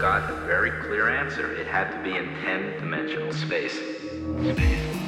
got a very clear answer. It had to be in 10 dimensional space. Space.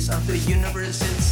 Centerpiece of the universe.